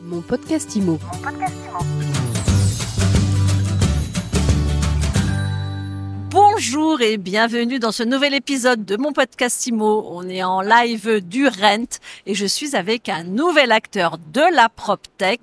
Mon podcast IMO. Bonjour et bienvenue dans ce nouvel épisode de mon podcast IMO. On est en live du Rent et je suis avec un nouvel acteur de la PropTech.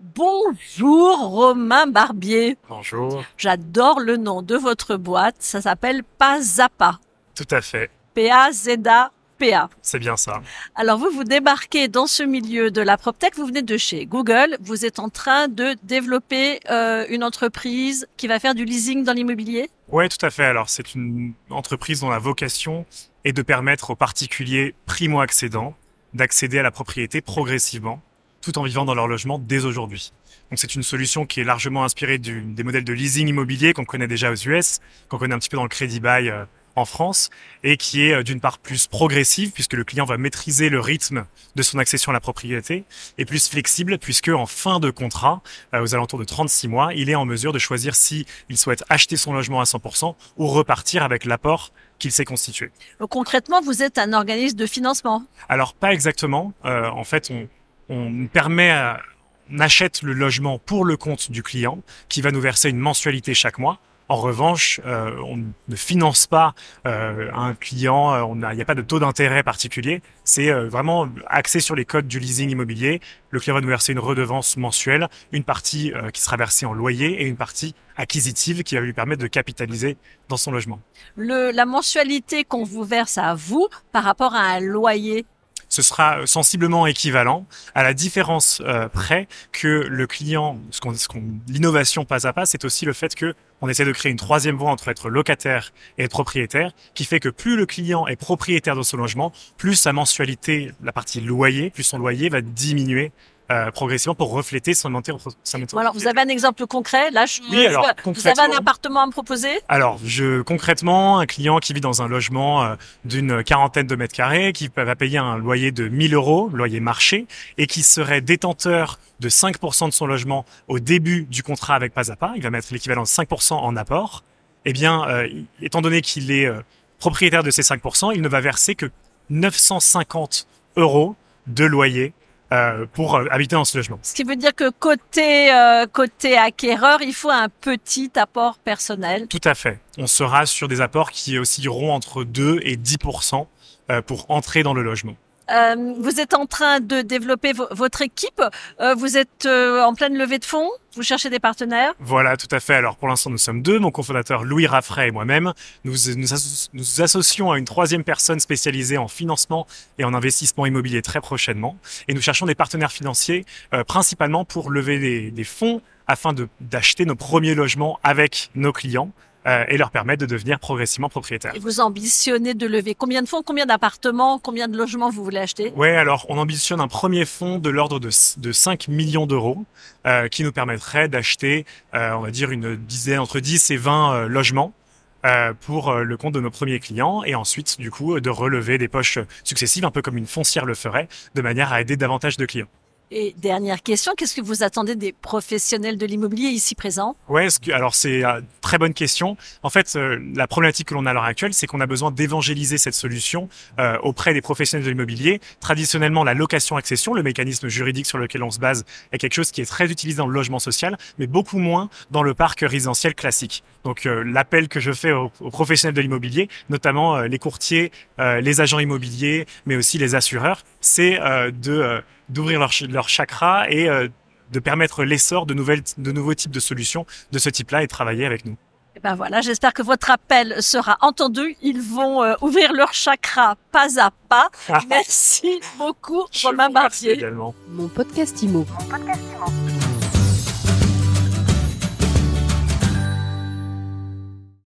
Bonjour Romain Barbier. Bonjour. J'adore le nom de votre boîte. Ça s'appelle Pazapa. Tout à fait. P-A-Z-A. PA. C'est bien ça. Alors vous, vous débarquez dans ce milieu de la PropTech, vous venez de chez Google, vous êtes en train de développer euh, une entreprise qui va faire du leasing dans l'immobilier? Ouais, tout à fait. Alors c'est une entreprise dont la vocation est de permettre aux particuliers primo-accédants d'accéder à la propriété progressivement, tout en vivant dans leur logement dès aujourd'hui. Donc c'est une solution qui est largement inspirée du, des modèles de leasing immobilier qu'on connaît déjà aux US, qu'on connaît un petit peu dans le crédit bail euh, en France et qui est euh, d'une part plus progressive puisque le client va maîtriser le rythme de son accession à la propriété et plus flexible puisque en fin de contrat, euh, aux alentours de 36 mois, il est en mesure de choisir si il souhaite acheter son logement à 100% ou repartir avec l'apport qu'il s'est constitué. Donc, Concrètement, vous êtes un organisme de financement Alors pas exactement. Euh, en fait, on, on permet à, on achète le logement pour le compte du client qui va nous verser une mensualité chaque mois. En revanche, euh, on ne finance pas euh, un client, euh, il n'y a, pas de taux d'intérêt particulier. C'est euh, vraiment axé sur les codes du leasing immobilier. Le client va nous verser une redevance mensuelle, une partie euh, qui sera versée en loyer et une partie acquisitive qui va lui permettre de capitaliser dans son logement. Le, la mensualité qu'on vous verse à vous par rapport à un loyer ce sera euh, sensiblement équivalent à la différence euh, près que le client, ce qu'on, ce qu'on, l'innovation pas à pas, c'est aussi le fait que on essaie de créer une troisième voie entre être locataire et être propriétaire, qui fait que plus le client est propriétaire de son logement, plus sa mensualité, la partie loyer, plus son loyer va diminuer euh, progressivement pour refléter son montée. Sa montée alors, vous avez un exemple concret Là, je, Oui, alors, vous avez un appartement à me proposer? Alors, je concrètement, un client qui vit dans un logement euh, d'une quarantaine de mètres carrés, qui va payer un loyer de 1000 euros, loyer marché, et qui serait détenteur de 5% de son logement au début du contrat avec Pas à Pas, il va mettre l'équivalent de 5% en apport. Eh bien, euh, étant donné qu'il est euh, propriétaire de ces 5%, il ne va verser que 950 euros de loyer euh, pour euh, habiter dans ce logement. Ce qui veut dire que côté euh, côté acquéreur, il faut un petit apport personnel. Tout à fait. On sera sur des apports qui oscilleront entre 2 et 10 euh, pour entrer dans le logement. Euh, vous êtes en train de développer vo- votre équipe. Euh, vous êtes euh, en pleine levée de fonds. Vous cherchez des partenaires. Voilà, tout à fait. Alors pour l'instant, nous sommes deux, mon cofondateur Louis Raffray et moi-même. Nous nous, asso- nous associons à une troisième personne spécialisée en financement et en investissement immobilier très prochainement. Et nous cherchons des partenaires financiers, principalement pour lever des, fonds afin d'acheter nos premiers logements avec nos clients euh, et leur permettre de devenir progressivement propriétaires. Et vous ambitionnez de lever combien de fonds, combien d'appartements, combien de logements vous voulez acheter? Ouais, alors on ambitionne un premier fonds de l'ordre de, de 5 millions d'euros euh, qui nous permettrait d'acheter, euh, on va dire, une dizaine, entre 10 et 20 euh, logements euh, pour euh, le compte de nos premiers clients et ensuite, du coup, de relever des poches successives, un peu comme une foncière le ferait, de manière à aider davantage de clients. Et dernière question, qu'est-ce que vous attendez des professionnels de l'immobilier ici présents? Ouais, alors c'est euh, très bonne question. En fait, euh, la problématique que l'on a à l'heure actuelle, c'est qu'on a besoin d'évangéliser cette solution euh, auprès des professionnels de l'immobilier. Traditionnellement, la location-accession, le mécanisme juridique sur lequel on se base, est quelque chose qui est très utilisé dans le logement social, mais beaucoup moins dans le parc résidentiel classique. Donc, euh, l'appel que je fais aux, professionnels de l'immobilier, notamment les courtiers, les agents immobiliers, mais aussi les assureurs, c'est de d'ouvrir leur, leur chakra et euh, de permettre l'essor de nouvelles, de nouveaux types de solutions de ce type-là et de travailler avec nous. Eh ben voilà, j'espère que votre appel sera entendu. Ils vont euh, ouvrir leur chakra pas à pas. Merci beaucoup, Je Romain Barbier. également. Mon podcast IMO. Mon podcast